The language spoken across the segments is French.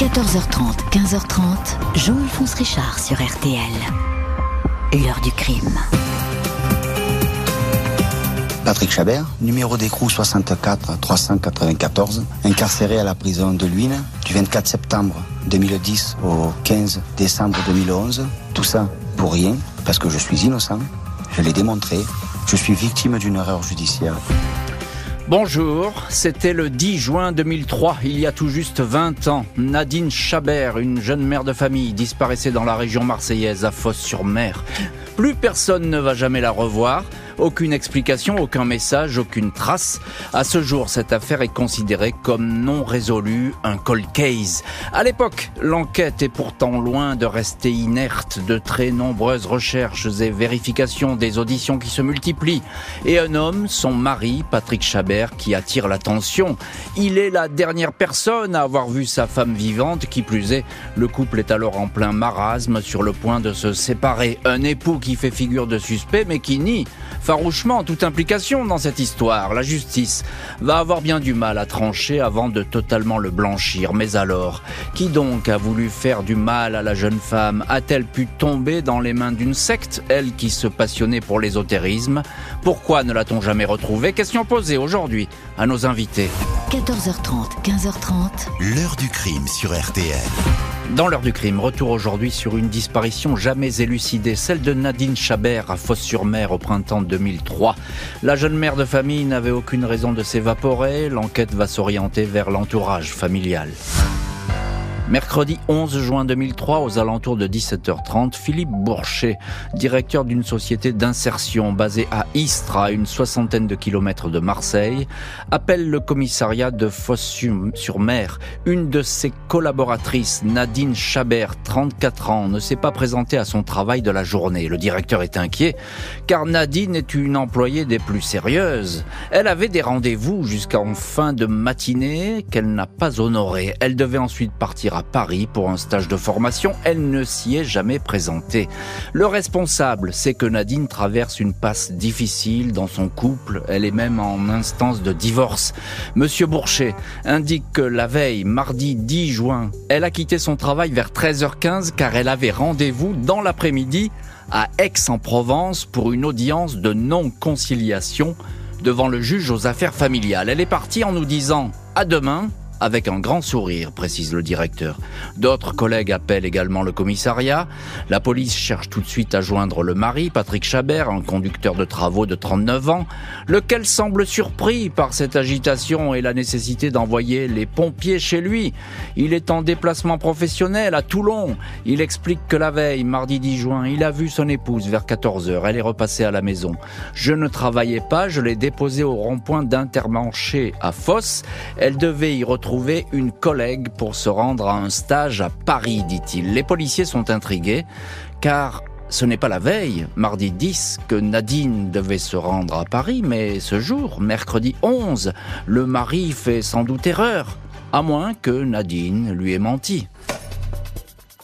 14h30, 15h30, Jean-Alphonse Richard sur RTL. L'heure du crime. Patrick Chabert, numéro d'écrou 64 394, incarcéré à la prison de Luynes du 24 septembre 2010 au 15 décembre 2011. Tout ça pour rien, parce que je suis innocent, je l'ai démontré, je suis victime d'une erreur judiciaire. Bonjour, c'était le 10 juin 2003, il y a tout juste 20 ans. Nadine Chabert, une jeune mère de famille, disparaissait dans la région marseillaise à Fosse-sur-Mer. Plus personne ne va jamais la revoir. Aucune explication, aucun message, aucune trace. À ce jour, cette affaire est considérée comme non résolue, un cold case. À l'époque, l'enquête est pourtant loin de rester inerte. De très nombreuses recherches et vérifications, des auditions qui se multiplient. Et un homme, son mari, Patrick Chabert, qui attire l'attention. Il est la dernière personne à avoir vu sa femme vivante, qui plus est, le couple est alors en plein marasme, sur le point de se séparer. Un époux qui fait figure de suspect, mais qui nie farouchement toute implication dans cette histoire. La justice va avoir bien du mal à trancher avant de totalement le blanchir. Mais alors, qui donc a voulu faire du mal à la jeune femme? A-t-elle pu tomber dans les mains d'une secte, elle qui se passionnait pour l'ésotérisme? Pourquoi ne l'a-t-on jamais retrouvée? Question posée aujourd'hui à nos invités. 14h30, 15h30. L'heure du crime sur RTL. Dans l'heure du crime, retour aujourd'hui sur une disparition jamais élucidée, celle de Nadine Chabert à Fosse-sur-Mer au printemps 2003. La jeune mère de famille n'avait aucune raison de s'évaporer, l'enquête va s'orienter vers l'entourage familial. Mercredi 11 juin 2003, aux alentours de 17h30, Philippe Bourchet, directeur d'une société d'insertion basée à Istres, à une soixantaine de kilomètres de Marseille, appelle le commissariat de Fosse-sur-Mer. Une de ses collaboratrices, Nadine Chabert, 34 ans, ne s'est pas présentée à son travail de la journée. Le directeur est inquiet, car Nadine est une employée des plus sérieuses. Elle avait des rendez-vous jusqu'en fin de matinée qu'elle n'a pas honorés. Elle devait ensuite partir à Paris pour un stage de formation. Elle ne s'y est jamais présentée. Le responsable, c'est que Nadine traverse une passe difficile dans son couple. Elle est même en instance de divorce. Monsieur Bourchet indique que la veille, mardi 10 juin, elle a quitté son travail vers 13h15 car elle avait rendez-vous dans l'après-midi à Aix-en-Provence pour une audience de non-conciliation devant le juge aux affaires familiales. Elle est partie en nous disant à demain avec un grand sourire, précise le directeur. D'autres collègues appellent également le commissariat. La police cherche tout de suite à joindre le mari, Patrick Chabert, un conducteur de travaux de 39 ans, lequel semble surpris par cette agitation et la nécessité d'envoyer les pompiers chez lui. Il est en déplacement professionnel à Toulon. Il explique que la veille, mardi 10 juin, il a vu son épouse vers 14 heures. Elle est repassée à la maison. Je ne travaillais pas, je l'ai déposée au rond-point d'Intermanché à Fosse. Elle devait y retrouver trouver une collègue pour se rendre à un stage à Paris, dit-il. Les policiers sont intrigués car ce n'est pas la veille, mardi 10, que Nadine devait se rendre à Paris, mais ce jour, mercredi 11, le mari fait sans doute erreur, à moins que Nadine lui ait menti.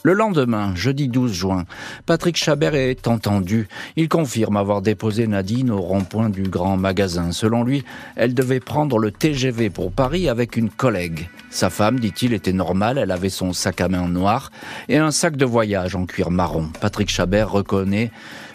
Le lendemain, jeudi 12 juin, Patrick Chabert est entendu. Il confirme avoir déposé Nadine au rond-point du grand magasin. Selon lui, elle devait prendre le TGV pour Paris avec une collègue. Sa femme, dit-il, était normale, elle avait son sac à main noir et un sac de voyage en cuir marron. Patrick Chabert reconnaît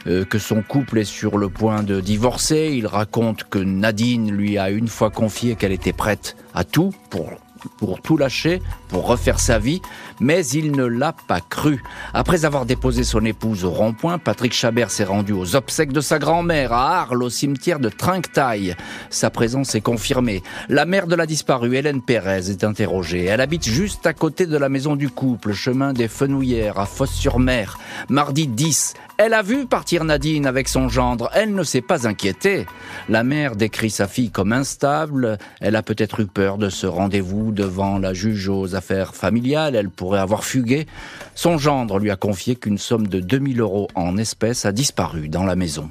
euh, que son couple est sur le point de divorcer. Il raconte que Nadine lui a une fois confié qu'elle était prête à tout pour pour tout lâcher, pour refaire sa vie, mais il ne l'a pas cru. Après avoir déposé son épouse au rond-point, Patrick Chabert s'est rendu aux obsèques de sa grand-mère à Arles, au cimetière de Trinquetaille. Sa présence est confirmée. La mère de la disparue, Hélène Pérez, est interrogée. Elle habite juste à côté de la maison du couple, chemin des Fenouillères, à Fosse-sur-Mer. Mardi 10, elle a vu partir Nadine avec son gendre. Elle ne s'est pas inquiétée. La mère décrit sa fille comme instable. Elle a peut-être eu peur de ce rendez-vous devant la juge aux affaires familiales. Elle pourrait avoir fugué. Son gendre lui a confié qu'une somme de 2000 euros en espèces a disparu dans la maison.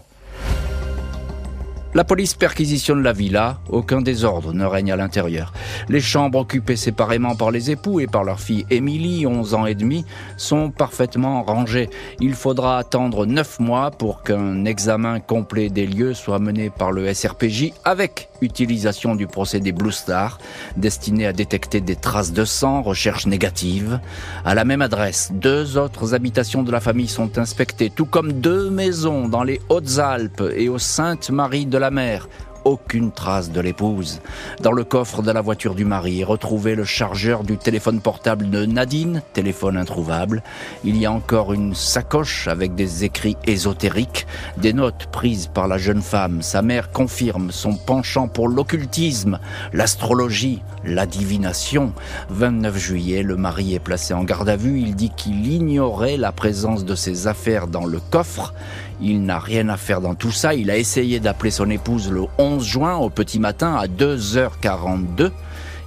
La police perquisitionne la villa, aucun désordre ne règne à l'intérieur. Les chambres occupées séparément par les époux et par leur fille Émilie, 11 ans et demi, sont parfaitement rangées. Il faudra attendre 9 mois pour qu'un examen complet des lieux soit mené par le SRPJ avec Utilisation du procédé Blue Star, destiné à détecter des traces de sang, recherche négative. À la même adresse, deux autres habitations de la famille sont inspectées, tout comme deux maisons dans les Hautes-Alpes et aux Saintes-Maries de la Mer, aucune trace de l'épouse. Dans le coffre de la voiture du mari retrouvé le chargeur du téléphone portable de Nadine, téléphone introuvable. Il y a encore une sacoche avec des écrits ésotériques, des notes prises par la jeune femme. Sa mère confirme son penchant pour l'occultisme, l'astrologie, la divination. 29 juillet, le mari est placé en garde à vue. Il dit qu'il ignorait la présence de ses affaires dans le coffre. Il n'a rien à faire dans tout ça. Il a essayé d'appeler son épouse le 11 juin au petit matin à 2h42.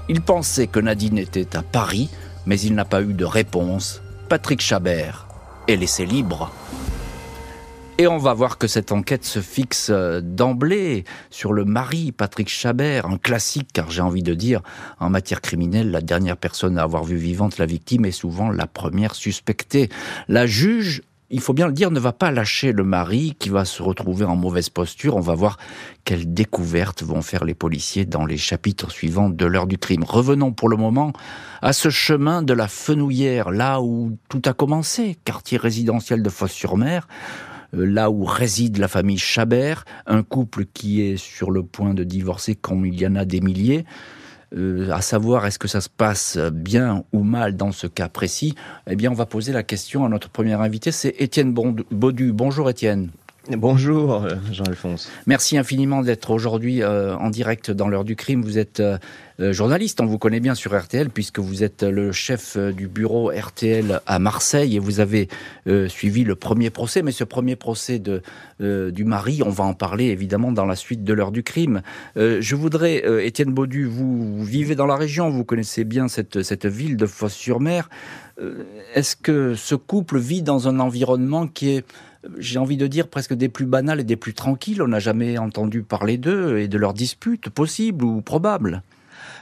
Il pensait que Nadine était à Paris, mais il n'a pas eu de réponse. Patrick Chabert est laissé libre. Et on va voir que cette enquête se fixe euh, d'emblée sur le mari Patrick Chabert, un classique car j'ai envie de dire, en matière criminelle, la dernière personne à avoir vu vivante la victime est souvent la première suspectée. La juge il faut bien le dire, ne va pas lâcher le mari qui va se retrouver en mauvaise posture. On va voir quelles découvertes vont faire les policiers dans les chapitres suivants de l'heure du crime. Revenons pour le moment à ce chemin de la Fenouillère, là où tout a commencé, quartier résidentiel de Fosse-sur-Mer euh, là où réside la famille Chabert, un couple qui est sur le point de divorcer comme il y en a des milliers. Euh, à savoir est-ce que ça se passe bien ou mal dans ce cas précis, eh bien on va poser la question à notre premier invité, c'est Étienne Baudu. Bonjour Étienne. Bonjour euh, Jean-Alphonse. Merci infiniment d'être aujourd'hui euh, en direct dans l'heure du crime. Vous êtes euh, journaliste, on vous connaît bien sur RTL puisque vous êtes le chef du bureau RTL à Marseille et vous avez suivi le premier procès. Mais ce premier procès de, du mari, on va en parler évidemment dans la suite de l'heure du crime. je voudrais, Étienne Baudu, vous, vous, vivez dans la région, vous connaissez bien cette, cette ville de Fosse-sur-Mer. Est-ce que ce couple vit dans un environnement qui est j'ai envie de dire, presque des plus banales et des plus tranquilles. On n'a jamais entendu parler d'eux et de leurs disputes possibles ou probables.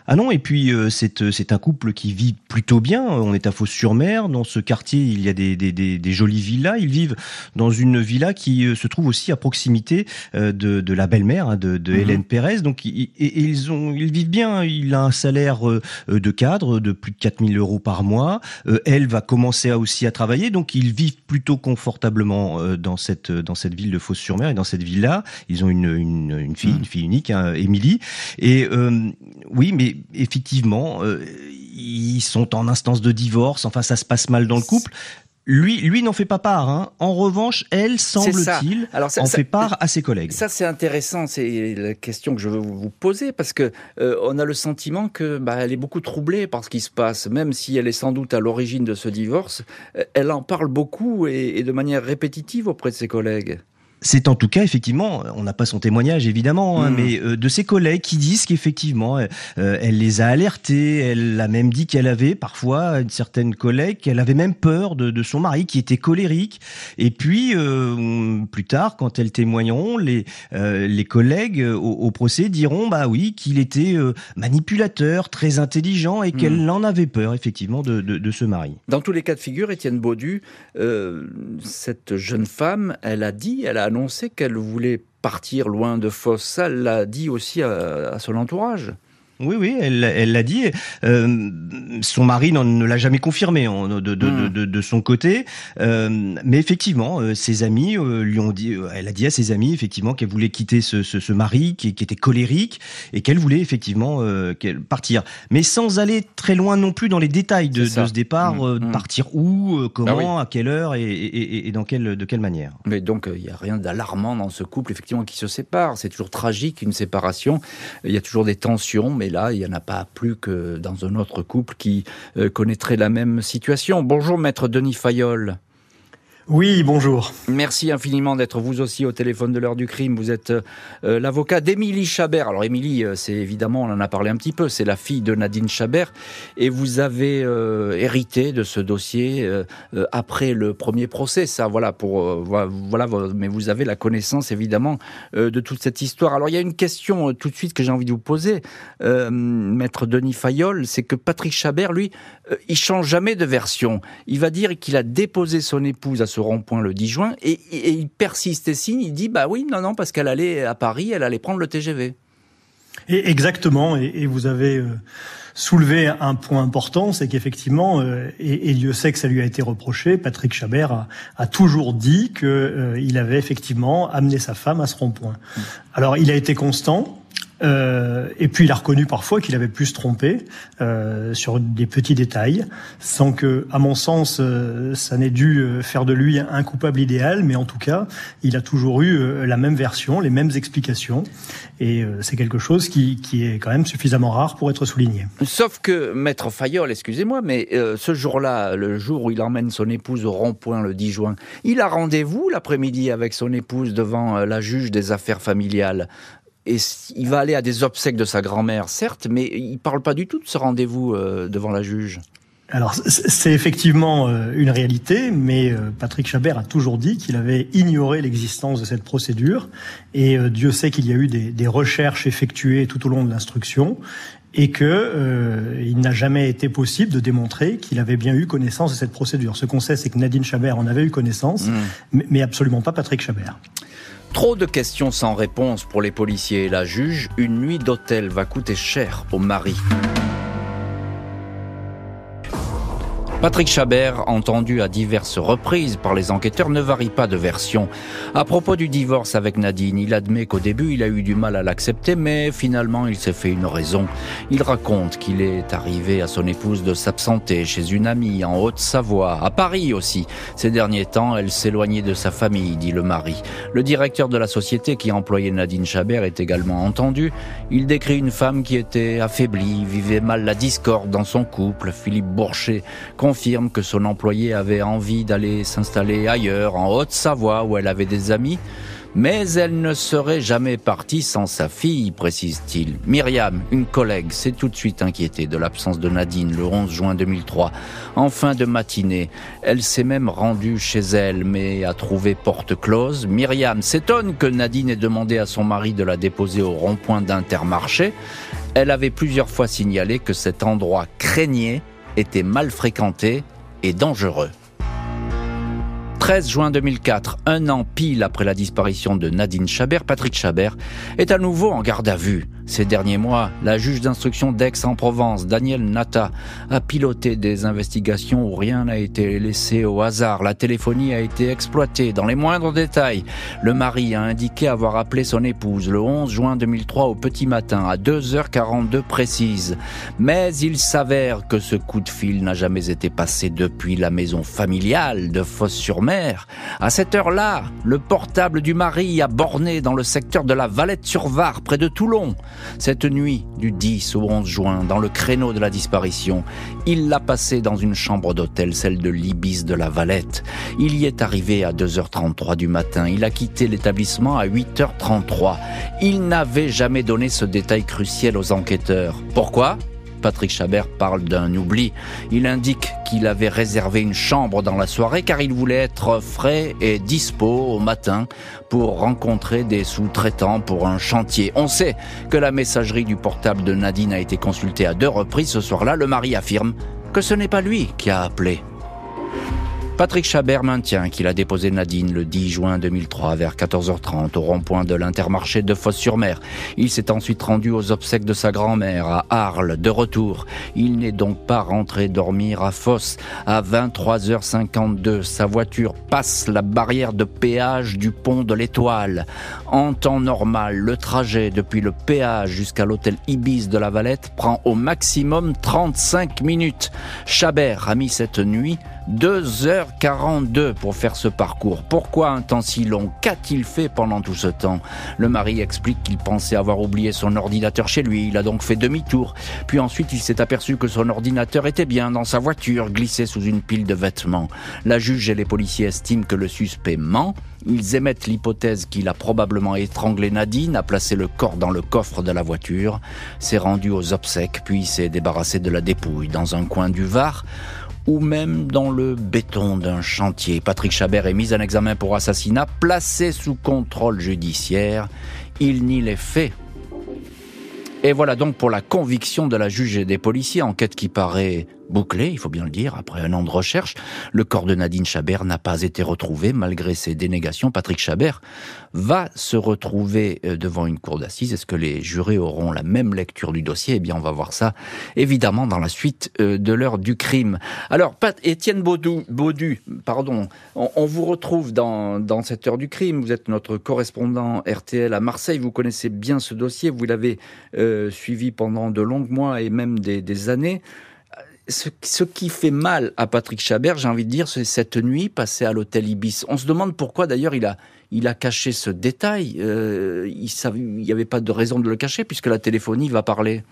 Ah non, et puis euh, c'est, euh, c'est un couple qui vit plutôt bien. On est à Fos-sur-Mer. Dans ce quartier, il y a des, des, des, des, jolies villas. Ils vivent dans une villa qui euh, se trouve aussi à proximité de, de la belle-mère hein, de, de mhm. Hélène Pérez. Donc et, ils, ont, ils vivent bien. Il a un salaire de cadre de plus de 4000 euros par mois. Elle va commencer à aussi à travailler. Donc ils vivent plutôt confortablement dans cette, dans cette ville de Fos-sur-Mer et dans cette villa. Ils ont une, une, une fille, mhm. une fille unique, hein, Émilie. Et oui, mais effectivement, euh, ils sont en instance de divorce. Enfin, ça se passe mal dans le couple. Lui, lui n'en fait pas part. Hein. En revanche, elle, semble-t-il, en fait part à ses collègues. Ça, c'est intéressant. C'est la question que je veux vous poser parce que euh, on a le sentiment que bah, elle est beaucoup troublée par ce qui se passe, même si elle est sans doute à l'origine de ce divorce. Euh, elle en parle beaucoup et de manière répétitive auprès de ses collègues. C'est en tout cas effectivement, on n'a pas son témoignage évidemment, hein, hmm. mais euh, de ses collègues qui disent qu'effectivement, euh, elle les a alertés. Elle a même dit qu'elle avait parfois une certaine collègue, qu'elle avait même peur de, de, son mari qui était colérique. Et puis euh, plus tard, quand elles témoigneront, les les collègues au, procès diront bah oui qu'il était manipulateur, très intelligent et qu'elle hmm. en avait peur effectivement de, de, de, ce mari. Dans tous les cas de figure, Étienne Baudu, cette jeune femme, elle a dit, elle a annoncé qu'elle voulait partir loin de Fosse. Ça, l'a dit aussi à son entourage. Oui, oui, elle l'a dit. Euh, son mari ne l'a jamais confirmé de, de, de, hmm. de, son côté, euh, mais effectivement, euh, ses amis lui ont dit. Elle a dit à ses amis effectivement qu'elle voulait quitter ce, ce, ce mari qui, qui, était colérique et qu'elle voulait effectivement qu'elle partir, mais sans aller très loin non plus dans les détails de, ce départ. Hmm. Hmm. Partir où, comment, bah à quelle heure et, et, et, dans quelle de quelle manière. Mais donc il n'y a rien d'alarmant dans ce couple effectivement qui se sépare. C'est toujours tragique une séparation. Il y a toujours des tensions, mais il n'y en a pas plus que dans un autre couple qui euh, connaîtrait la même situation. Bonjour, maître Denis Fayol. Oui, bonjour. Merci infiniment d'être vous aussi au téléphone de l'heure du crime. Vous êtes euh, l'avocat d'Émilie Chabert. Alors Émilie, euh, c'est évidemment, on en a parlé un petit peu, c'est la fille de Nadine Chabert. Et vous avez euh, hérité de ce dossier après le premier procès. Ça, voilà, pour, voilà, mais vous avez la connaissance évidemment de toute cette histoire. Alors il y a une question tout de suite que j'ai envie de vous poser, maître Denis Fayol, c'est que Patrick Chabert, lui, il change jamais de version. Il va dire qu'il a déposé son épouse à ce rond-point le 10 juin, et, il persiste et signe, il dit, bah oui, non, non, parce qu'elle allait à Paris, elle allait prendre le TGV. Et exactement, et, vous avez euh, soulevé un point important, c'est qu'effectivement, euh, et, Dieu sait que ça lui a été reproché, Patrick Chabert a, toujours dit qu'il euh, avait effectivement amené sa femme à ce rond-point. Mmh. Alors il a été constant, euh, et puis il a reconnu parfois qu'il avait pu se tromper euh, sur des petits détails, sans que, à mon sens, euh, ça n'ait dû faire de lui un coupable idéal, mais en tout cas, il a toujours eu la même version, les mêmes explications, et c'est quelque chose qui, qui, est quand même suffisamment rare pour être souligné. Sauf que Maître Fayol, excusez-moi, mais ce jour-là, le jour où il emmène son épouse au rond-point le 10 juin, il a rendez-vous l'après-midi avec son épouse devant la juge des affaires familiales et il va aller à des obsèques de sa grand-mère, certes, mais il parle pas du tout de ce rendez-vous euh, devant la juge. Alors c'est effectivement euh, une réalité, mais euh, Patrick Chabert a toujours dit qu'il avait ignoré l'existence de cette procédure, et Dieu sait qu'il y a eu des, des, recherches effectuées tout au long de l'instruction, et que il n'a jamais été possible de démontrer qu'il avait bien eu connaissance de cette procédure. Ce qu'on sait, c'est que Nadine Chabert en avait eu connaissance, mmh. mais absolument pas Patrick Chabert. Trop de questions sans réponse pour les policiers et la juge. Une nuit d'hôtel va coûter cher au mari. Patrick Chabert, entendu à diverses reprises par les enquêteurs, ne varie pas de version. À propos du divorce avec Nadine, il admet qu'au début, il a eu du mal à l'accepter, mais finalement, il s'est fait une raison. Il raconte qu'il est arrivé à son épouse de s'absenter chez une amie en Haute-Savoie, à Paris aussi. Ces derniers temps, elle s'éloignait de sa famille, dit le mari. Le directeur de la société qui employait Nadine Chabert est également entendu. Il décrit une femme qui était affaiblie, vivait mal la discorde dans son couple. Philippe Bourcher confirme que son employé avait envie d'aller s'installer ailleurs, en Haute-Savoie, où elle avait des amis. Mais elle ne serait jamais partie sans sa fille, précise-t-il. Myriam, une collègue, s'est tout de suite inquiétée de l'absence de Nadine le 11 juin 2003. En fin de matinée, elle s'est même rendue chez elle, mais a trouvé porte close. Myriam s'étonne que Nadine ait demandé à son mari de la déposer au rond-point d'Intermarché. Elle avait plusieurs fois signalé que cet endroit craignait était mal fréquenté et dangereux. 13 juin 2004, un an pile après la disparition de Nadine Chabert, Patrick Chabert est à nouveau en garde à vue. Ces derniers mois, la juge d'instruction d'Aix-en-Provence, Daniel Nata, a piloté des investigations où rien n'a été laissé au hasard. La téléphonie a été exploitée dans les moindres détails. Le mari a indiqué avoir appelé son épouse le 11 juin 2003 au petit matin à 2h42 précise. Mais il s'avère que ce coup de fil n'a jamais été passé depuis la maison familiale de Fosse-sur-Mer. À cette heure-là, le portable du mari a borné dans le secteur de la Valette-sur-Var, près de Toulon. Cette nuit du 10 au 11 juin, dans le créneau de la disparition, il l'a passé dans une chambre d'hôtel, celle de l'Ibis de la Valette. Il y est arrivé à 2h33 du matin. Il a quitté l'établissement à 8h33. Il n'avait jamais donné ce détail crucial aux enquêteurs. Pourquoi? Patrick Chabert parle d'un oubli. Il indique qu'il avait réservé une chambre dans la soirée car il voulait être frais et dispo au matin pour rencontrer des sous-traitants pour un chantier. On sait que la messagerie du portable de Nadine a été consultée à deux reprises ce soir-là. Le mari affirme que ce n'est pas lui qui a appelé. Patrick Chabert maintient qu'il a déposé Nadine le 10 juin 2003 vers 14h30 au rond-point de l'Intermarché de Fosse-sur-Mer. Il s'est ensuite rendu aux obsèques de sa grand-mère à Arles, de retour. Il n'est donc pas rentré dormir à Fosse. À 23h52, sa voiture passe la barrière de péage du pont de l'Étoile. En temps normal, le trajet depuis le péage jusqu'à l'hôtel Ibis de la Valette prend au maximum 35 minutes. Chabert a mis cette nuit 2h42 pour faire ce parcours. Pourquoi un temps si long Qu'a-t-il fait pendant tout ce temps? Le mari explique qu'il pensait avoir oublié son ordinateur chez lui. Il a donc fait demi-tour. Puis ensuite, il s'est aperçu que son ordinateur était bien dans sa voiture, glissé sous une pile de vêtements. La juge et les policiers estiment que le suspect ment. Ils émettent l'hypothèse qu'il a probablement étranglé Nadine, a placé le corps dans le coffre de la voiture, s'est rendu aux obsèques, puis s'est débarrassé de la dépouille dans un coin du Var ou même dans le béton d'un chantier. Patrick Chabert est mis en examen pour assassinat, placé sous contrôle judiciaire. Il nie les faits. Et voilà donc pour la conviction de la juge et des policiers, enquête qui paraît bouclé, il faut bien le dire, après un an de recherche. Le corps de Nadine Chabert n'a pas été retrouvé malgré ses dénégations. Patrick Chabert va se retrouver euh, devant une cour d'assises. Est-ce que les jurés auront la même lecture du dossier? Eh bien, on va voir ça évidemment dans la suite euh, de l'heure du crime. Alors, Étienne Baudu, Baudu pardon, on, vous retrouve dans, dans cette heure du crime. Vous êtes notre correspondant RTL à Marseille. Vous connaissez bien ce dossier. Vous l'avez euh, suivi pendant de longs mois et même des, années ce, qui fait mal à Patrick Chabert, j'ai envie de dire, c'est cette nuit passée à l'hôtel Ibis. On se demande pourquoi d'ailleurs il a, il a caché ce détail. Euh, il n'y avait pas de raison de le cacher puisque la téléphonie va parler.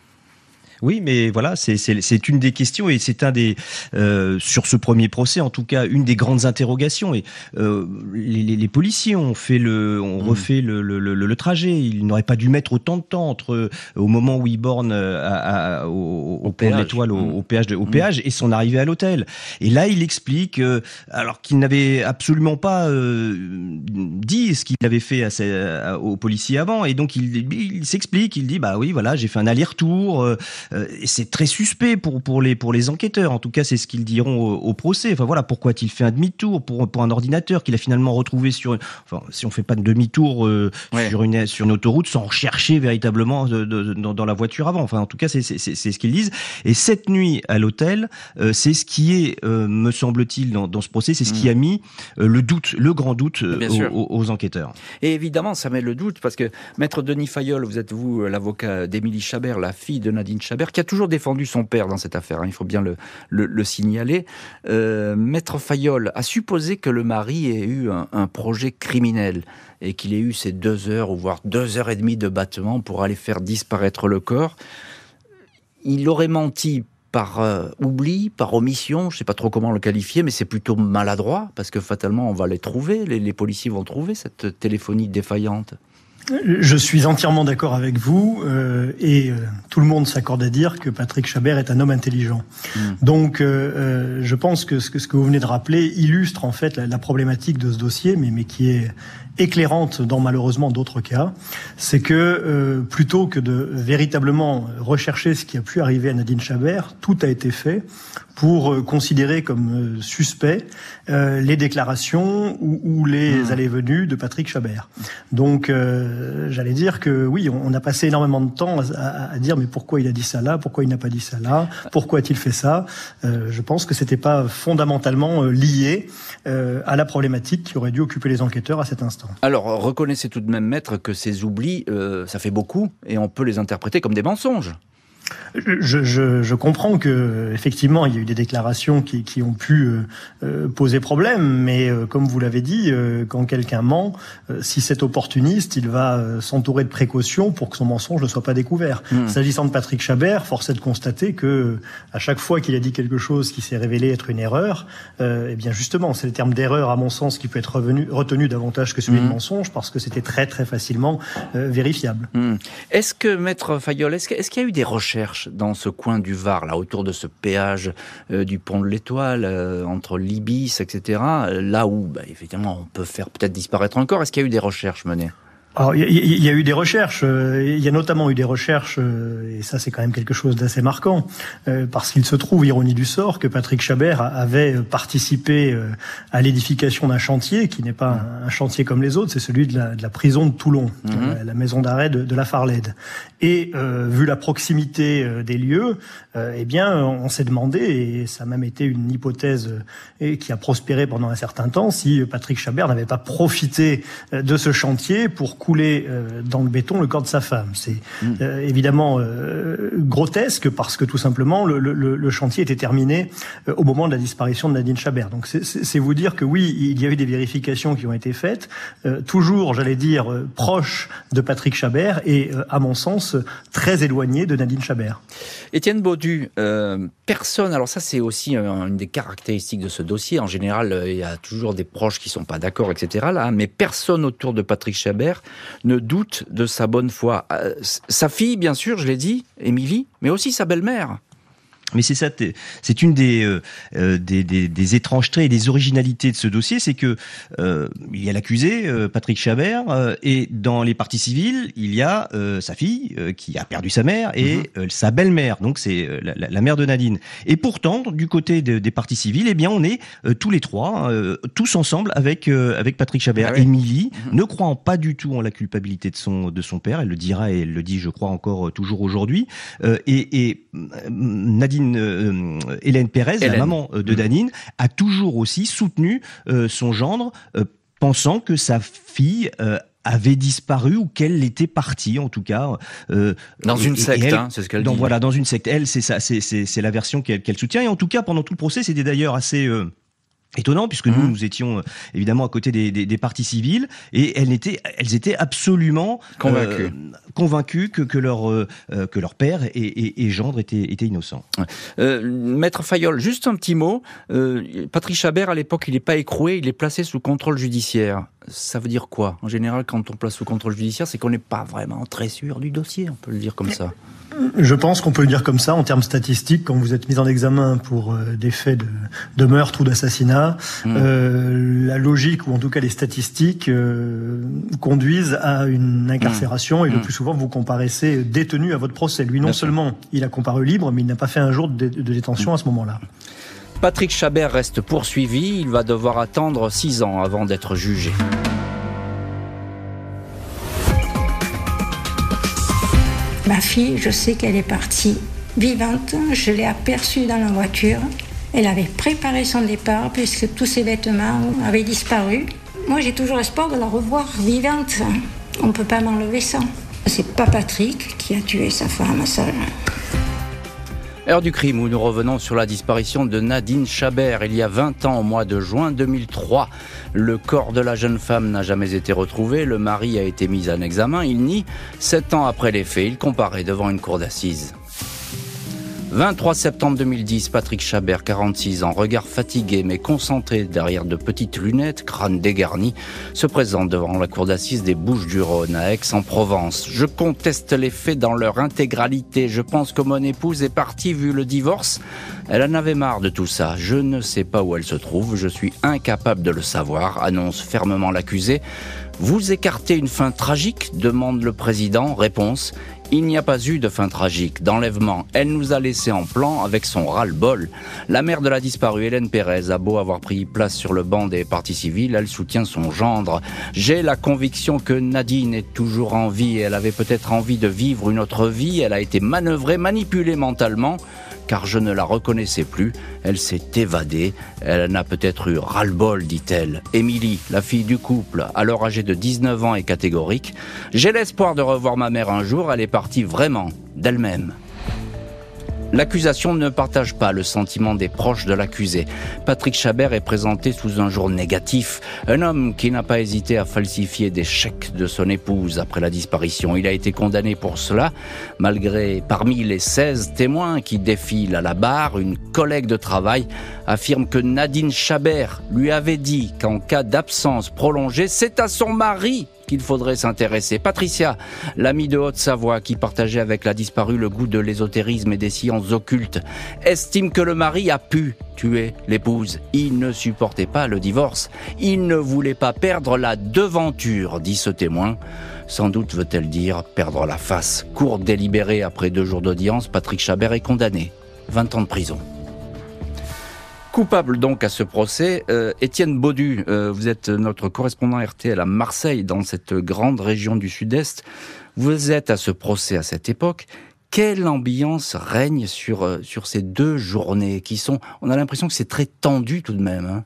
Oui, mais voilà, c'est une des questions et c'est un des euh, sur ce premier procès, en tout cas, une des grandes interrogations. Et euh, les, les, les, policiers ont fait le, ont mmh. refait le, le, le, trajet. Ils n'auraient pas dû mettre autant de temps entre euh, au moment où ils bornent euh, à, à, au, au, pont de l'Étoile, au, mmh. au, péage, de, au mmh. péage, et son arrivée à l'hôtel. Et là, il explique, euh, alors qu'il n'avait absolument pas dit ce qu'il avait fait à, aux policiers avant, et donc il, il s'explique, il dit bah oui, voilà, j'ai fait un aller-retour. Euh, et c'est très suspect pour pour les pour les enquêteurs. En tout cas, c'est ce qu'ils diront au, procès. Enfin voilà, pourquoi a-t-il fait un demi-tour pour pour un ordinateur qu'il a finalement retrouvé sur enfin si on fait pas de demi-tour euh, sur une sur une autoroute sans chercher véritablement de, de, dans, la voiture avant. Enfin en tout cas, c'est c'est c'est ce qu'ils disent. Et cette nuit à l'hôtel, euh, c'est ce qui est me semble-t-il dans, dans ce procès, c'est ce qui mm. a mis le doute, le grand doute aux, aux, enquêteurs. Et évidemment, ça met le doute parce que maître Denis Fayol, vous êtes vous l'avocat d'Émilie Chabert, la fille de Nadine Chabert qui a toujours défendu son père dans cette affaire, hein, il faut bien le, le, signaler. Euh, Maître Fayol a supposé que le mari ait eu un, projet criminel et qu'il ait eu ces deux heures ou voire deux heures et demie de battement pour aller faire disparaître le corps. Il aurait menti par euh, oubli, par omission, je ne sais pas trop comment le qualifier, mais c'est plutôt maladroit, parce que fatalement on va les trouver, les policiers vont trouver cette téléphonie défaillante. Je suis entièrement d'accord avec vous euh, et euh, tout le monde s'accorde à dire que Patrick Chabert est un homme intelligent. Hmm. Donc, euh, je pense que ce, que ce, que vous venez de rappeler illustre en fait la, la problématique de ce dossier, mais, mais qui est éclairante dans malheureusement d'autres cas, c'est que plutôt que de véritablement rechercher ce qui a pu arriver à Nadine Chabert, tout a été fait pour euh, considérer comme euh, suspect euh, les déclarations ou, ou les mmh. allées-venues de Patrick Chabert. Donc, euh, j'allais dire que oui, on, a passé énormément de temps à, à, dire mais pourquoi il a dit ça là, pourquoi il n'a pas dit ça là, pourquoi a-t-il fait ça? Euh, Je pense que c'était pas fondamentalement lié à la problématique qui aurait dû occuper les enquêteurs à cet instant. Alors, reconnaissez tout de même, maître, que ces oublis, ça fait beaucoup et on peut les interpréter comme des mensonges. Je, je, je, comprends que effectivement il y a eu des déclarations qui, qui ont pu euh, euh poser problème, mais euh, comme vous l'avez dit, euh, quand quelqu'un ment, si c'est opportuniste, il va s'entourer de précautions pour que son mensonge ne soit pas découvert. Hmm. S'agissant de Patrick Chabert, force est de constater que à chaque fois qu'il a dit quelque chose qui s'est révélé être une erreur, eh bien justement c'est le terme d'erreur à mon sens qui peut être revenu, retenu davantage que celui de hmm. mensonge parce que c'était très très facilement vérifiable. Hmm. Est-ce que maître Fayol, est-ce qu'il y a eu des recherches dans ce coin du Var, là, autour de ce péage euh, du pont de l'Étoile, euh, entre l'Ibis, etc., là où, bah, effectivement, on peut faire peut-être disparaître encore. Est-ce qu'il y a eu des recherches menées alors, il y, a eu des recherches. Euh, il y a notamment eu des recherches, euh, et ça c'est quand même quelque chose d'assez marquant, euh, parce qu'il se trouve, ironie du sort, que Patrick Chabert avait participé à l'édification d'un chantier qui n'est pas un, chantier comme les autres, c'est celui de la, de la, prison de Toulon, mhm. la maison d'arrêt de, de, la Farlède. Et vu la proximité des lieux, eh bien, on s'est demandé, et ça a même été une hypothèse et qui a prospéré pendant un certain temps, si Patrick Chabert n'avait pas profité de ce chantier pour euh, dans le béton le corps de sa femme. C'est mmh. euh, évidemment euh, grotesque parce que tout simplement le, le, le chantier était terminé au moment de la disparition de Nadine Chabert. Donc c'est vous dire que oui, il y a eu des vérifications qui ont été faites, toujours, j'allais dire, proches de Patrick Chabert et, à mon sens, très éloignées de Nadine Chabert. Étienne Baudu, personne, alors ça c'est aussi une des caractéristiques de ce dossier, en général il y a toujours des proches qui sont pas d'accord, etc. Là, mais personne autour de Patrick Chabert ne doute de sa bonne foi. Euh, sa fille, bien sûr, je l'ai dit, Émilie, mais aussi sa belle-mère. Mais c'est ça, c'est une des, euh, euh, des, étrangetés et des originalités de ce dossier, c'est que euh, il y a l'accusé Patrick Chabert et dans les parties civiles, il y a sa fille qui a perdu sa mère et mhm. sa belle-mère, donc c'est la, la, mère de Nadine. Et pourtant, du côté des parties civiles, eh bien, on est tous les trois, tous ensemble avec avec Patrick Chabert. Ah Émilie, mhm. ne croyant pas du tout en la culpabilité de son de son père, elle le dira et elle le dit, je crois encore toujours aujourd'hui. et, et Nadine euh, Hélène Pérez, la maman euh, de. Danine, a toujours aussi soutenu euh, son gendre, pensant que sa fille avait disparu ou qu'elle était partie en tout cas dans une secte hein, c'est ce qu'elle dit. voilà dans une secte. Elle c'est ça c'est la version qu'elle soutient. Et en tout cas pendant tout le procès c'était d'ailleurs assez étonnant puisque nous mmh. nous étions euh, évidemment à côté des, des, des partis civils et elles étaient elles étaient absolument convaincues euh, convaincues que, que leur euh, que leur père et, et, et gendre étaient étaient innocents. Euh, Maître Fayol, juste un petit mot. Patrick Chabert à l'époque il n'est pas écroué, il est placé sous contrôle judiciaire. Ça veut dire quoi? En général, quand on place sous contrôle judiciaire, c'est qu'on n'est pas vraiment très sûr du dossier, on peut le dire comme ça. Je pense qu'on peut le dire comme ça en termes statistiques. Quand vous êtes mis en examen pour euh, des faits de, de, meurtre ou d'assassinat, hmm. euh, la logique ou en tout cas les statistiques euh, conduisent à une incarcération et le hmm. plus souvent vous comparaissez détenu à votre procès. Lui non seulement il a comparé libre, mais il n'a pas fait un jour de, de détention à ce moment-là. Patrick Chabert reste poursuivi. Il va devoir attendre six ans avant d'être jugé. Ma fille, je sais qu'elle est partie vivante. Je l'ai aperçue dans la voiture. Elle avait préparé son départ puisque tous ses vêtements avaient disparu. Moi, j'ai toujours espoir de la revoir vivante. On ne peut pas m'enlever ça. C'est pas Patrick qui a tué sa femme, ça. Heure du crime où nous revenons sur la disparition de Nadine Chabert il y a 20 ans au mois de juin 2003. Le corps de la jeune femme n'a jamais été retrouvé, le mari a été mis en examen, il nie. Sept ans après les faits, il comparaît devant une cour d'assises. 23 septembre 2010, Patrick Chabert, 46 ans, regard fatigué mais concentré derrière de petites lunettes, crâne dégarni, se présente devant la cour d'assises des Bouches-du-Rhône à Aix-en-Provence. Je conteste les faits dans leur intégralité. Je pense que mon épouse est partie vu le divorce. Elle en avait marre de tout ça. Je ne sais pas où elle se trouve. Je suis incapable de le savoir, annonce fermement l'accusé. Vous écartez une fin tragique demande le président. Réponse il n'y a pas eu de fin tragique, d'enlèvement. Elle nous a laissé en plan avec son ras-le-bol. La mère de la disparue, Hélène Pérez, a beau avoir pris place sur le banc des partis civils, elle soutient son gendre. J'ai la conviction que Nadine est toujours en vie. Elle avait peut-être envie de vivre une autre vie. Elle a été manœuvrée, manipulée mentalement car je ne la reconnaissais plus. Elle s'est évadée. Elle n'a peut-être eu ras-le-bol, dit-elle. Émilie, la fille du couple, alors âgée de 19 ans et catégorique. J'ai l'espoir de revoir ma mère un jour. Elle est partie vraiment d'elle-même. L'accusation ne partage pas le sentiment des proches de l'accusé. Patrick Chabert est présenté sous un jour négatif. Un homme qui n'a pas hésité à falsifier des chèques de son épouse après la disparition. Il a été condamné pour cela, malgré parmi les 16 témoins qui défilent à la barre, une collègue de travail affirme que Nadine Chabert lui avait dit qu'en cas d'absence prolongée, c'est à son mari qu'il faudrait s'intéresser. Patricia, l'amie de Haute-Savoie qui partageait avec la disparue le goût de l'ésotérisme et des sciences occultes, estime que le mari a pu tuer l'épouse. Il ne supportait pas le divorce. Il ne voulait pas perdre la devanture, dit ce témoin. Sans doute veut-elle dire perdre la face. Cour délibérée après deux jours d'audience, Patrick Chabert est condamné. 20 ans de prison. Coupable donc à ce procès, euh, Étienne Baudu, euh, vous êtes notre correspondant RTL à Marseille, dans cette grande région du Sud-Est. Vous êtes à ce procès à cette époque. Quelle ambiance règne sur, euh, sur ces deux journées qui sont, on a l'impression que c'est très tendu tout de même. Hein?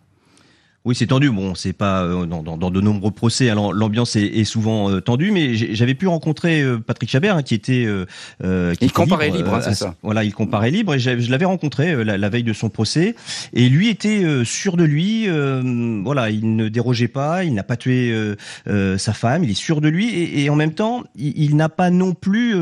Oui, c'est tendu. Bon, c'est pas euh, dans, dans, dans, de nombreux procès, alors l'ambiance est, est, souvent euh, tendue, mais j'avais pu rencontrer euh, Patrick Chabert, hein, qui était. Qui il comparait libre, hein, c'est ça. Voilà, il comparait libre, et je l'avais rencontré la, la, veille de son procès, et lui était sûr de lui. voilà, il ne dérogeait pas, il n'a pas tué sa femme, il est sûr de lui, et, et en même temps, il, il n'a pas non plus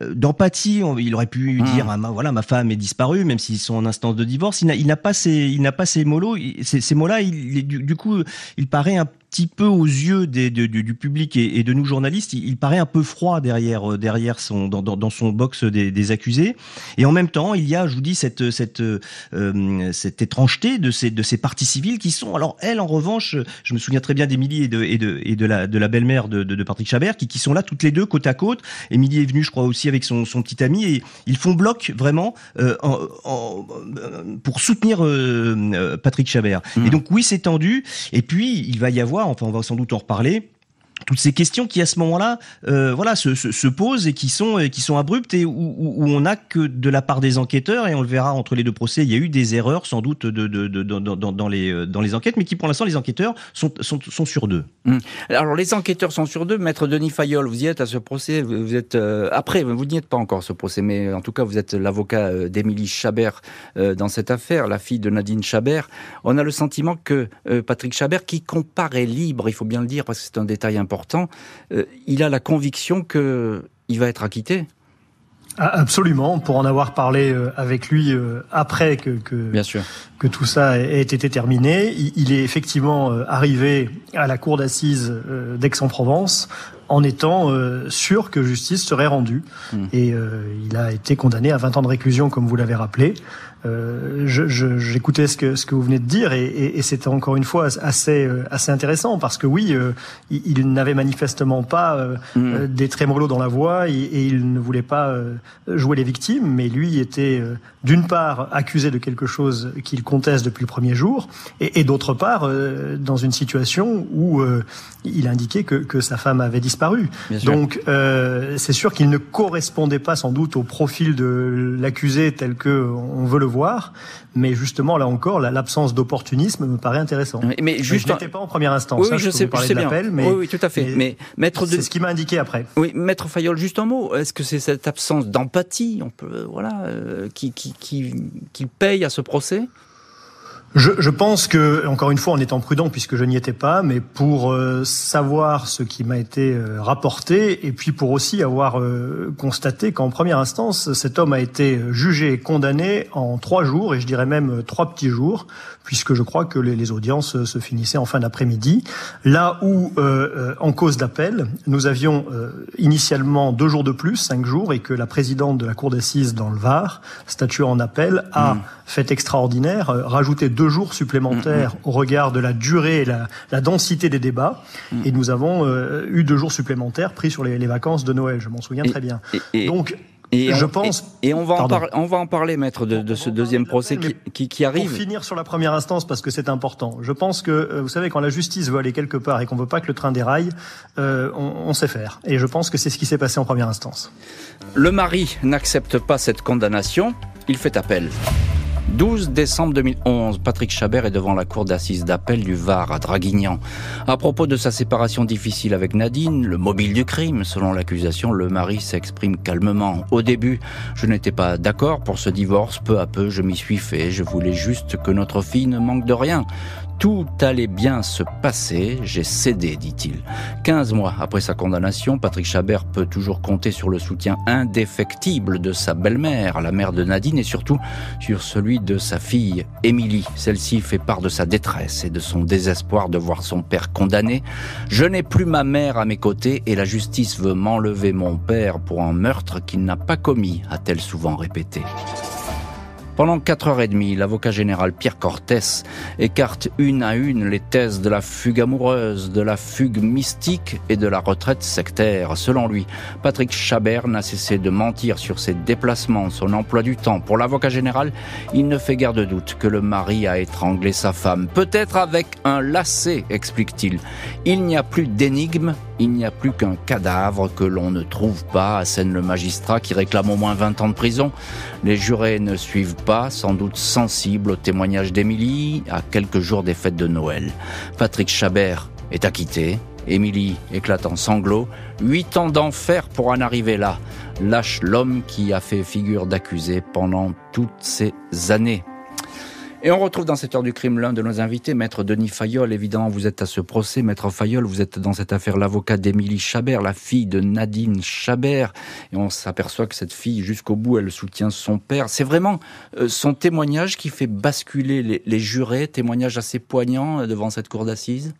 d'empathie. Il aurait pu mmh. dire, ah, voilà, ma femme est disparue, même s'ils sont en instance de divorce. Il n'a pas ces, il n'a pas ces mots, ces, ces mots-là. Il, du, du, coup, il paraît un petit peu aux yeux des, du public et, de nous journalistes, il, paraît un peu froid derrière, derrière son, dans, dans son box des, des, accusés. Et en même temps, il y a, je vous dis, cette, cette, euh, cette étrangeté de ces, de ces parties civiles qui sont, alors elles, en revanche, je me souviens très bien d'Émilie et de, et de, et de la, de la belle-mère de, de, Patrick Chabert, qui, qui sont là toutes les deux côte à côte. Émilie est venue, je crois, aussi avec son, son petit ami, et ils font bloc vraiment euh, en, pour soutenir euh, Patrick Chabert. Et mmh. donc oui, c'est tendu. Et puis il va y avoir, enfin on va sans doute en reparler, toutes ces questions qui à ce moment-là, euh, voilà, se, se, se, posent et qui sont qui sont abruptes et où, où, on n'a que de la part des enquêteurs et on le verra entre les deux procès, il y a eu des erreurs sans doute dans, les dans les enquêtes, mais qui pour l'instant les enquêteurs sont, sont, sont sur deux. Hum. Alors les enquêteurs sont sur deux. Maître Denis Fayol, vous y êtes à ce procès. Vous êtes euh, après, vous n'y êtes pas encore ce procès, mais en tout cas vous êtes l'avocat euh, d'Émilie Chabert euh, dans cette affaire, la fille de Nadine Chabert. On a le sentiment que Patrick Chabert, qui comparaît libre, il faut bien le dire parce que c'est un détail important important, euh, il a la conviction qu'il va être acquitté. Ah, absolument, pour en avoir parlé euh, avec lui euh, après que, que, Bien sûr. que tout ça ait été terminé, il est effectivement arrivé à la cour d'assises d'Aix-en-Provence en étant sûr que justice serait rendue. Hmm. Et il a été condamné à 20 ans de réclusion, comme vous l'avez rappelé. Euh, j'écoutais ce que ce que vous venez de dire et, et, et c'était encore une fois assez euh, assez intéressant parce que oui, euh, il, n'avait manifestement pas euh, mm. des trémolos dans la voix et, et, il ne voulait pas jouer les victimes, mais lui était d'une part accusé de quelque chose qu'il conteste depuis le premier jour et, d'autre part dans une situation où il indiquait que, que sa femme avait disparu. Donc c'est sûr qu'il ne correspondait pas sans doute au profil de l'accusé tel que on veut le voir, mais justement là encore, l'absence d'opportunisme me paraît intéressant. Mais, juste, je n'étais pas en première instance. Oui, hein, je, sais, je bien. Mais, oui, oui, tout à fait. Mais, maître c'est ce qui m'a indiqué après. Oui, maître Fayol, juste un mot. Est-ce que c'est cette absence d'empathie, on peut, voilà, euh, qui, qui, qui, qui paye à ce procès? Je, je, pense que, encore une fois, en étant prudent, puisque je n'y étais pas, mais pour euh, savoir ce qui m'a été euh, rapporté, et puis pour aussi avoir euh, constaté qu'en première instance, cet homme a été jugé et condamné en trois jours, et je dirais même trois petits jours, puisque je crois que les, les audiences se finissaient en fin d'après-midi. Là où, en cause d'appel, nous avions initialement deux jours de plus, cinq jours, et que la présidente de la cour d'assises dans le Var, statuant en appel, a mmh. fait extraordinaire, rajouté deux jours supplémentaires mm, mm. au regard de la durée et la, la densité des débats. Et nous avons euh, eu deux jours supplémentaires pris sur les, les vacances de Noël. Je m'en souviens très bien. Donc, et je pense. Et, on va en parler, on va en parler, maître, de, de ce deuxième procès qui, qui, qui, arrive. Pour finir sur la première instance, parce que c'est important. Je pense que, euh, vous savez, quand la justice veut aller quelque part et qu'on veut pas que le train déraille, euh, on, on, sait faire. Et je pense que c'est ce qui s'est passé en première instance. Le mari n'accepte pas cette condamnation. Il fait appel. 12 décembre 2011, Patrick Chabert est devant la cour d'assises d'appel du Var à Draguignan. À propos de sa séparation difficile avec Nadine, le mobile du crime, selon l'accusation, le mari s'exprime calmement. Au début, je n'étais pas d'accord pour ce divorce. Peu à peu, je m'y suis fait. Je voulais juste que notre fille ne manque de rien. Tout allait bien se passer, j'ai cédé, dit-il. Quinze mois après sa condamnation, Patrick Chabert peut toujours compter sur le soutien indéfectible de sa belle-mère, la mère de Nadine, et surtout sur celui de sa fille, Émilie. Celle-ci fait part de sa détresse et de son désespoir de voir son père condamné. Je n'ai plus ma mère à mes côtés et la justice veut m'enlever mon père pour un meurtre qu'il n'a pas commis, a-t-elle souvent répété. Pendant 4h30, l'avocat général Pierre Cortès écarte une à une les thèses de la fugue amoureuse, de la fugue mystique et de la retraite sectaire. Selon lui, Patrick Chabert n'a cessé de mentir sur ses déplacements, son emploi du temps. Pour l'avocat général, il ne fait guère de doute que le mari a étranglé sa femme. Peut-être avec un lacet, explique-t-il. Il n'y a plus d'énigme, il n'y a plus qu'un cadavre que l'on ne trouve pas, assène le magistrat qui réclame au moins 20 ans de prison. Les jurés ne suivent pas, sans doute sensibles au témoignage d'Émilie à quelques jours des fêtes de Noël. Patrick Chabert est acquitté. Émilie éclate en sanglots. Huit ans d'enfer pour en arriver là. Lâche l'homme qui a fait figure d'accusé pendant toutes ces années. Et on retrouve dans cette heure du crime l'un de nos invités, maître Denis Fayol. Évidemment, vous êtes à ce procès, maître Fayol. Vous êtes dans cette affaire l'avocat d'Émilie Chabert, la fille de Nadine Chabert. Et on s'aperçoit que cette fille, jusqu'au bout, elle soutient son père. C'est vraiment euh, son témoignage qui fait basculer les, jurés, témoignage assez poignant euh, devant cette cour d'assises?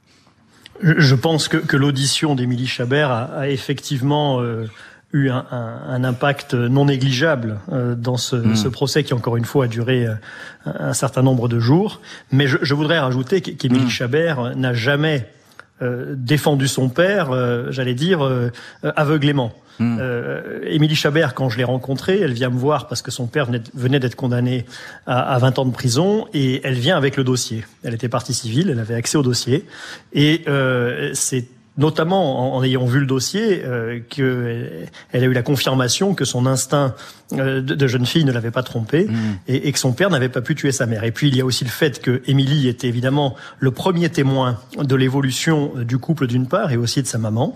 Je pense que, l'audition d'Émilie Chabert a, a effectivement euh, eu un, un, un, impact non négligeable euh, dans ce, mmh. ce, procès qui, encore une fois, a duré euh, un certain nombre de jours. Mais je, je voudrais rajouter qu'Émilie mmh. Chabert n'a jamais euh, défendu son père, j'allais dire, aveuglément. Mmh. Émilie Chabert, quand je l'ai rencontrée, elle vient me voir parce que son père venait d'être condamné à, à, 20 ans de prison et elle vient avec le dossier. Elle était partie civile, elle avait accès au dossier et c'est notamment en, ayant vu le dossier, euh, qu'elle a eu la confirmation que son instinct euh, de, jeune fille ne l'avait pas trompée mmh. et, et, que son père n'avait pas pu tuer sa mère. Et puis il y a aussi le fait que Émilie était évidemment le premier témoin de l'évolution du couple d'une part et aussi de sa maman.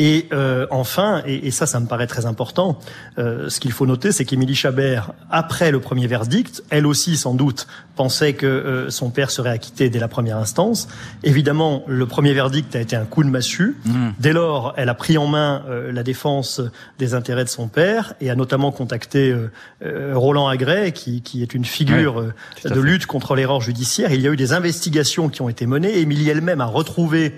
Et euh, enfin, et, et, ça, ça me paraît très important, euh, ce qu'il faut noter, c'est qu'Émilie Chabert, après le premier verdict, elle aussi sans doute pensait que euh, son père serait acquitté dès la première instance. Évidemment, le premier verdict a été un coup de massue. Mmh. Dès lors, elle a pris en main euh, la défense des intérêts de son père et a notamment contacté euh, Roland Agret, qui, qui, est une figure ouais, de lutte contre l'erreur judiciaire. Il y a eu des investigations qui ont été menées. Émilie elle-même a retrouvé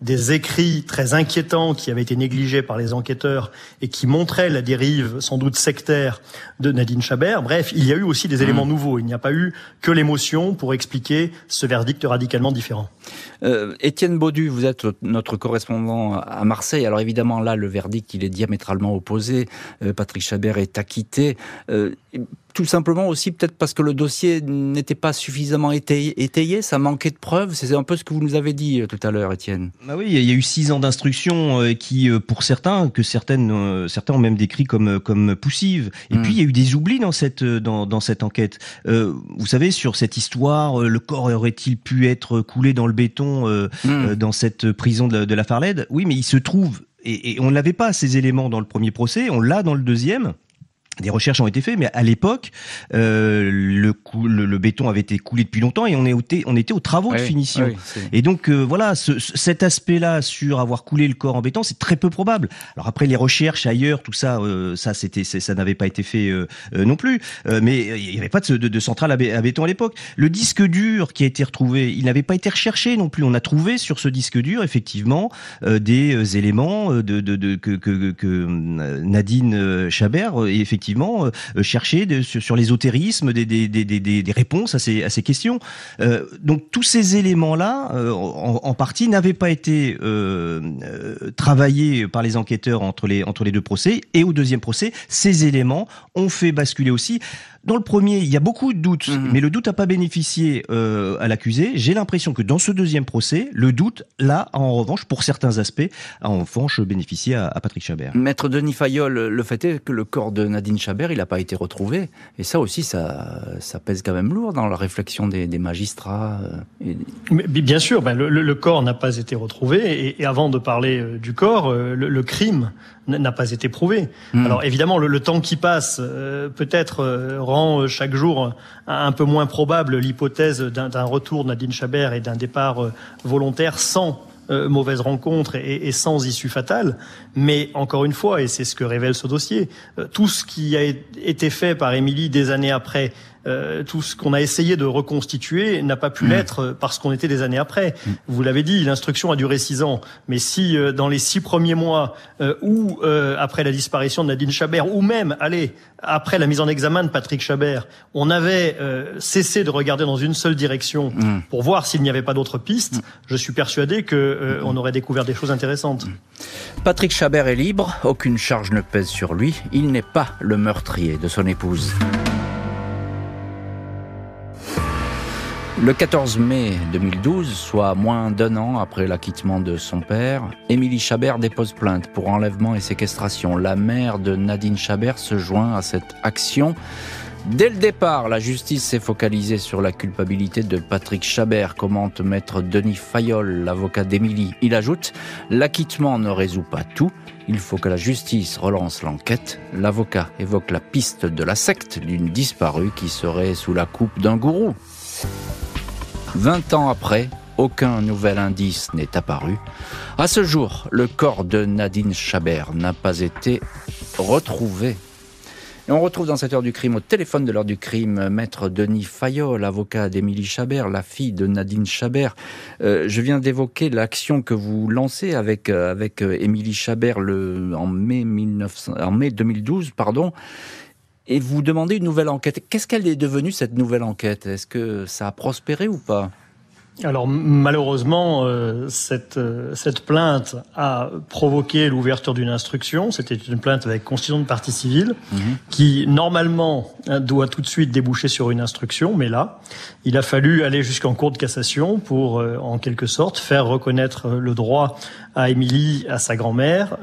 des écrits très inquiétants qui avaient été négligés par les enquêteurs et qui montraient la dérive sans doute sectaire de Nadine Chabert. Bref, il y a eu aussi des mmh. éléments nouveaux. Il n'y a pas eu que l'émotion pour expliquer ce verdict radicalement différent. Euh, Étienne Baudu, vous êtes notre correspondant à Marseille. Alors évidemment, là, le verdict, il est diamétralement opposé. Euh, Patrick Chabert est acquitté. Euh, tout simplement aussi peut-être parce que le dossier n'était pas suffisamment étayé, étayé, ça manquait de preuves. C'est un peu ce que vous nous avez dit euh, tout à l'heure, Étienne. Bah oui, il y a eu six ans d'instruction euh, qui, euh, pour certains, que certaines, certains ont même décrit comme comme poussives. Et mmh. puis il y a eu des oublis dans cette dans, dans cette enquête. Euh, vous savez sur cette histoire, le corps aurait-il pu être coulé dans le béton euh, mmh. dans cette prison de, de la Farlède? Oui, mais il se trouve et, et on n'avait pas ces éléments dans le premier procès, on l'a dans le deuxième des recherches ont été faites, mais à l'époque, euh, le, le, le, béton avait été coulé depuis longtemps et on, est, on était aux travaux oui, de finition. Oui, et donc euh, voilà, ce, cet aspect-là sur avoir coulé le corps en béton, c'est très peu probable. Alors après les recherches ailleurs, tout ça, euh, ça c'était, ça n'avait pas été fait euh, euh, non plus. Euh, mais il n'y avait pas de, de, de centrale à, béton à l'époque. Le disque dur qui a été retrouvé, il n'avait pas été recherché non plus. On a trouvé sur ce disque dur effectivement des éléments de, de, de que, que, que, Nadine Chabert effectivement effectivement euh, chercher de, sur, l'ésotérisme des, réponses à ces, questions. Euh, donc tous ces éléments-là, euh, en, partie, n'avaient pas été euh, euh, travaillés par les enquêteurs entre les deux procès. Et au deuxième procès, ces éléments ont fait basculer aussi dans le premier, il y a beaucoup de doutes, mmh. mais le doute n'a pas bénéficié euh, à l'accusé. J'ai l'impression que dans ce deuxième procès, le doute, là, en revanche, pour certains aspects, a en revanche bénéficié à, à Patrick Chabert. Maître Denis Fayol, le fait est que le corps de Nadine Chabert, il n'a pas été retrouvé. Et ça aussi, ça, ça pèse quand même lourd dans la réflexion des, des magistrats. Et... Mais, bien sûr, ben, le, le, corps n'a pas été retrouvé. Et, et, avant de parler euh, du corps, euh, le, le crime n'a pas été prouvé. Mmh. Alors évidemment, le, le, temps qui passe euh, peut-être euh, rend euh, chaque jour un peu moins probable l'hypothèse d'un retour de Nadine Chabert et d'un départ euh, volontaire sans euh, mauvaise rencontre et, et, sans issue fatale. Mais encore une fois, et c'est ce que révèle ce dossier, euh, tout ce qui a été fait par Émilie des années après, euh, tout ce qu'on a essayé de reconstituer n'a pas pu mmh. l'être parce qu'on était des années après. Mmh. Vous l'avez dit, l'instruction a duré six ans. Mais si euh, dans les six premiers mois euh, ou euh, après la disparition de Nadine Chabert, ou même, allez, après la mise en examen de Patrick Chabert, on avait euh, cessé de regarder dans une seule direction mmh. pour voir s'il n'y avait pas d'autres pistes, je suis persuadé que on aurait découvert des choses intéressantes. Patrick Chabert est libre, aucune charge ne pèse sur lui. Il n'est pas le meurtrier de son épouse. Le 14 mai 2012, soit moins d'un an après l'acquittement de son père, Émilie Chabert dépose plainte pour enlèvement et séquestration. La mère de Nadine Chabert se joint à cette action. Dès le départ, la justice s'est focalisée sur la culpabilité de Patrick Chabert, commente maître Denis Fayol, l'avocat d'Émilie. Il ajoute, l'acquittement ne résout pas tout. Il faut que la justice relance l'enquête. L'avocat évoque la piste de la secte d'une disparue qui serait sous la coupe d'un gourou. 20 ans après, aucun nouvel indice n'est apparu. À ce jour, le corps de Nadine Chabert n'a pas été retrouvé. Et on retrouve dans cette heure du crime, au téléphone de l'heure du crime, maître Denis Fayol, avocat d'Émilie Chabert, la fille de Nadine Chabert. Euh, je viens d'évoquer l'action que vous lancez avec euh, euh, Émilie Chabert en mai 1900, en mai 2012, pardon. Et vous demandez une nouvelle enquête. Qu'est-ce qu'elle est devenue cette nouvelle enquête? Est-ce que ça a prospéré ou pas? Alors malheureusement, euh, cette, euh, cette plainte a provoqué l'ouverture d'une instruction. C'était une plainte avec constitution de partie civile mhm. qui normalement hein, doit tout de suite déboucher sur une instruction, mais là, il a fallu aller jusqu'en cour de cassation pour, euh, en quelque sorte, faire reconnaître le droit à Émilie, à sa grand-mère,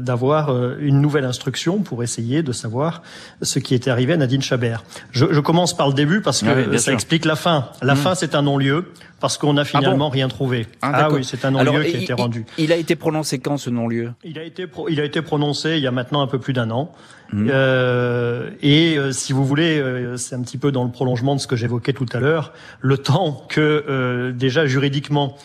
d'avoir une nouvelle instruction pour essayer de savoir ce qui était arrivé à Nadine Chabert. Je, je commence par le début parce que ça explique la fin. La mhm. fin, c'est un non-lieu parce qu'on n'a ah finalement rien trouvé. Ah, ah oui, c'est un non-lieu qui a été rendu. Il a été prononcé quand ce non-lieu? Il a été il a été prononcé il y a maintenant un peu plus d'un an. Mmh. Euh, et euh, si vous voulez, euh, c'est un petit peu dans le prolongement de ce que j'évoquais tout à l'heure, le temps que euh, déjà juridiquement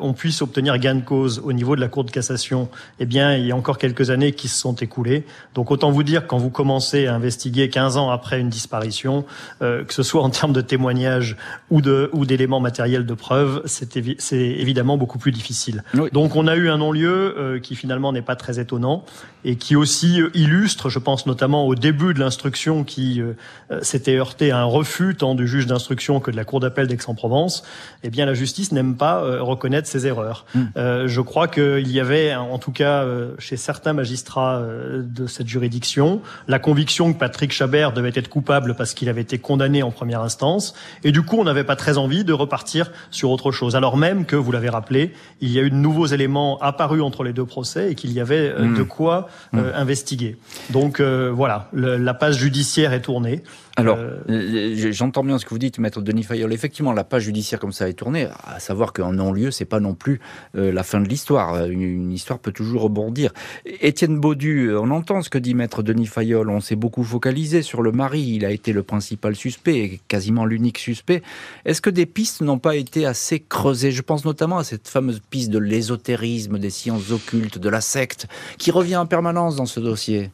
on puisse obtenir gain de cause au niveau de la Cour de cassation, eh bien, il y a encore quelques années qui se sont écoulées. Donc autant vous dire quand vous commencez à investiguer 15 ans après une disparition, que ce soit en termes de témoignages ou de ou d'éléments matériels de preuve, c'est évidemment beaucoup plus difficile. Donc on a eu un non-lieu qui finalement n'est pas très étonnant et qui aussi illustre, je pense notamment au début de l'instruction qui euh, euh, s'était heurté à un refus tant du juge d'instruction que de la cour d'appel d'Aix-en-Provence, eh bien la justice n'aime pas euh, reconnaître ses erreurs. Mm. je crois qu'il y avait, en tout cas chez certains magistrats de cette juridiction, la conviction que Patrick Chabert devait être coupable parce qu'il avait été condamné en première instance, et du coup on n'avait pas très envie de repartir sur autre chose, alors même que, vous l'avez rappelé, il y a eu de nouveaux éléments apparus entre les deux procès et qu'il y avait mm. de quoi mm. investiguer. Donc voilà, la page judiciaire est tournée. Alors, euh, j'entends bien ce que vous dites, maître Denis Fayol. Effectivement, la page judiciaire comme ça est tournée, à savoir qu'en non-lieu, c'est pas non plus euh, la fin de l'histoire. Une, histoire peut toujours rebondir. Étienne Baudu, on entend ce que dit maître Denis Fayol. On s'est beaucoup focalisé sur le mari. Il a été le principal suspect, quasiment l'unique suspect. Est-ce que des pistes n'ont pas été assez creusées? Je pense notamment à cette fameuse piste de l'ésotérisme, des sciences occultes, de la secte, qui revient en permanence dans ce dossier.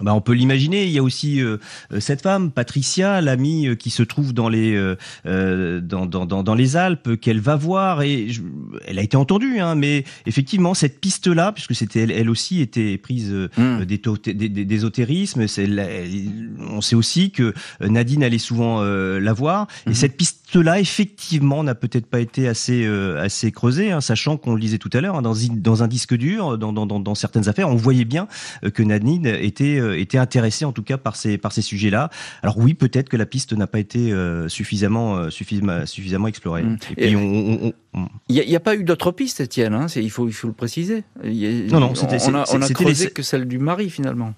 Bah, on peut l'imaginer. Il y a aussi euh, euh, cette femme, Patricia, l'amie euh, qui se trouve dans les dans, dans, dans, les Alpes, qu'elle va voir et elle a été entendue, hein, mais effectivement cette piste-là, puisque c'était elle, aussi était prise mmh. d'ésotérisme. On sait aussi que Nadine allait souvent la voir et mmh. cette piste-là, effectivement, n'a peut-être pas été assez assez creusée, hein, sachant qu'on le disait tout à l'heure hein, dans, dans un disque dur, dans, dans, dans certaines affaires, on voyait bien que Nadine était euh, été intéressé en tout cas par ces par ces sujets-là. Alors oui, peut-être que la piste n'a pas été euh, suffisamment euh, suffisamment suffisamment explorée. Mmh. Et, on, il n'y a, pas eu d'autres pistes, Étienne. Hein il faut il faut le préciser. non non, c'était on a, on a creusé que celle du mari finalement.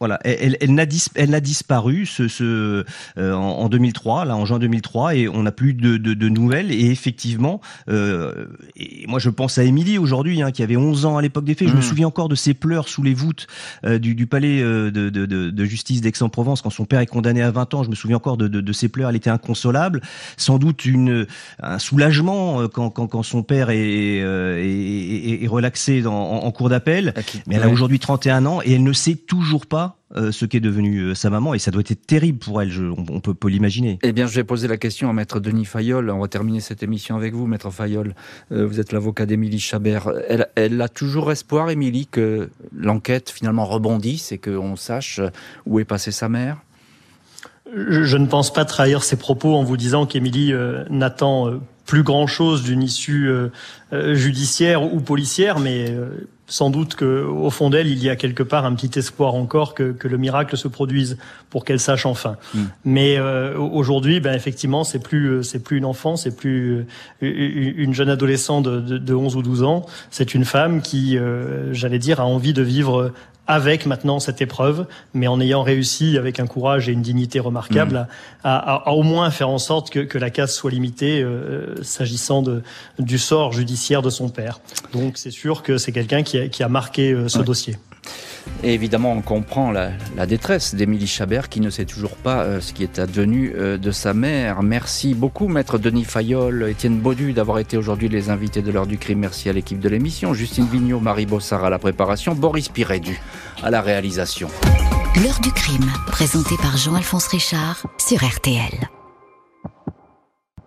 Voilà, elle, elle, n'a elle a disparu ce, ce euh, en, 2003, là en juin 2003, et on n'a plus de, de, de, nouvelles. Et effectivement, euh, et moi je pense à Émilie aujourd'hui, hein, qui avait 11 ans à l'époque des faits. Je me mmh. souviens encore de ses pleurs sous les voûtes euh, du, du, palais de, de justice d'Aix-en-Provence quand son père est condamné à 20 ans. Je me souviens encore de, ses pleurs. Elle était inconsolable, sans doute une un soulagement quand, quand, quand son père est, est, est, relaxé dans, en, en cours d'appel. Mais elle a aujourd'hui 31 ans et elle ne sait toujours pas euh, ce qu'est devenu euh, sa maman et ça doit être terrible pour elle, on, peut, l'imaginer. Eh bien, je vais poser la question à maître Denis Fayol. On va terminer cette émission avec vous, maître Fayol. Euh, vous êtes l'avocat d'Émilie Chabert. Elle, a toujours espoir, Émilie, que l'enquête finalement rebondisse et qu'on sache où est passée sa mère? Je, ne pense pas trahir ses propos en vous disant qu'Émilie n'attend plus grand chose d'une issue judiciaire ou policière, mais sans doute qu'au fond d'elle, il y a quelque part un petit espoir encore que, que le miracle se produise pour qu'elle sache enfin. Mm. Mais euh, aujourd'hui, ben effectivement, c'est plus euh, c'est plus une enfant, c'est plus euh, une jeune adolescente de, de, de 11 ou 12 ans. C'est une femme qui, j'allais dire, a envie de vivre avec maintenant cette épreuve, mais en ayant réussi avec un courage et une dignité remarquable mm. à, à, au moins faire en sorte que, que la casse soit limitée euh, s'agissant de, du sort judiciaire de son père. Donc c'est sûr que c'est quelqu'un qui a, qui a marqué euh, ce dossier. Évidemment, on comprend la, détresse d'Émilie Chabert qui ne sait toujours pas euh, ce qui est advenu euh, de sa mère. Merci beaucoup, maître Denis Fayol, Étienne Baudu, d'avoir été aujourd'hui les invités de l'heure du crime. Merci à l'équipe de l'émission, Justine Vignot, Marie Bossard à la préparation, Boris Pirédu à la réalisation. L'heure du crime, présenté par Jean-Alphonse Richard sur RTL.